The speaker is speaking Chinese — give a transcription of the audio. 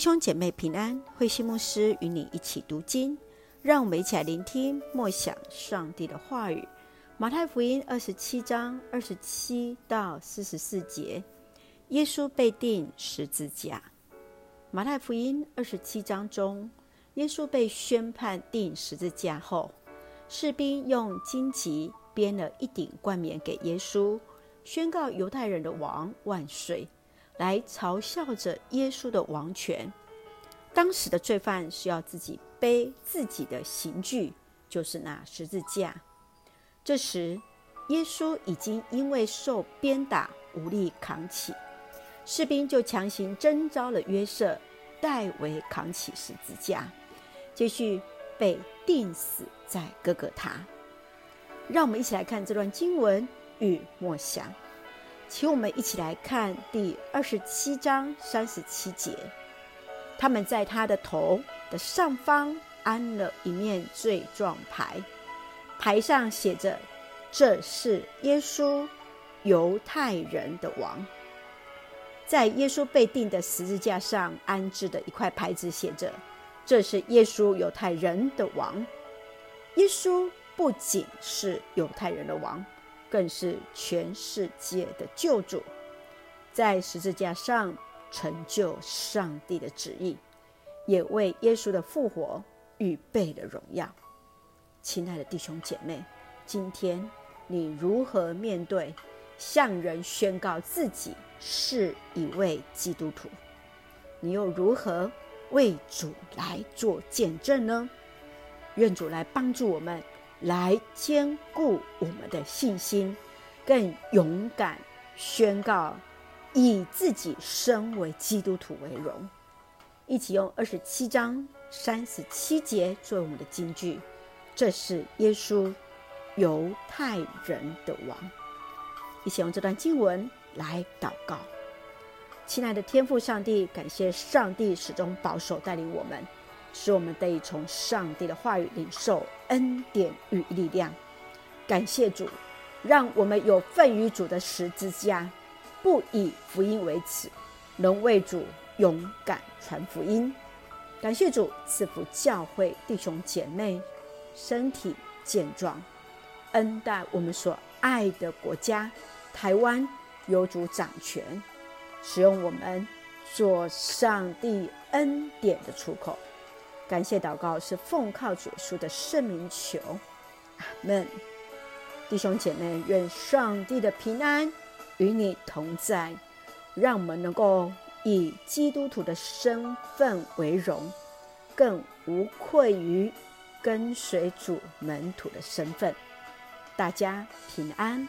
兄姐妹平安，慧馨牧师与你一起读经，让我们一起来聆听默想上帝的话语。马太福音二十七章二十七到四十四节，耶稣被钉十字架。马太福音二十七章中，耶稣被宣判钉十字架后，士兵用荆棘编了一顶冠冕给耶稣，宣告犹太人的王万岁。来嘲笑着耶稣的王权。当时的罪犯需要自己背自己的刑具，就是那十字架。这时，耶稣已经因为受鞭打无力扛起，士兵就强行征召了约瑟，代为扛起十字架，继续被钉死在各各他。让我们一起来看这段经文与默想。请我们一起来看第二十七章三十七节。他们在他的头的上方安了一面罪状牌，牌上写着：“这是耶稣，犹太人的王。”在耶稣被钉的十字架上安置的一块牌子写着：“这是耶稣，犹太人的王。”耶稣不仅是犹太人的王。更是全世界的救主，在十字架上成就上帝的旨意，也为耶稣的复活预备了荣耀。亲爱的弟兄姐妹，今天你如何面对向人宣告自己是一位基督徒？你又如何为主来做见证呢？愿主来帮助我们。来坚固我们的信心，更勇敢宣告以自己身为基督徒为荣。一起用二十七章三十七节作为我们的金句。这是耶稣，犹太人的王。一起用这段经文来祷告。亲爱的天父上帝，感谢上帝始终保守带领我们。使我们得以从上帝的话语领受恩典与力量。感谢主，让我们有份于主的十字架，不以福音为耻，能为主勇敢传福音。感谢主赐福教会弟兄姐妹身体健壮，恩待我们所爱的国家台湾有主掌权，使用我们做上帝恩典的出口。感谢祷告是奉靠主耶稣的圣名求，阿门。弟兄姐妹，愿上帝的平安与你同在，让我们能够以基督徒的身份为荣，更无愧于跟随主门徒的身份。大家平安。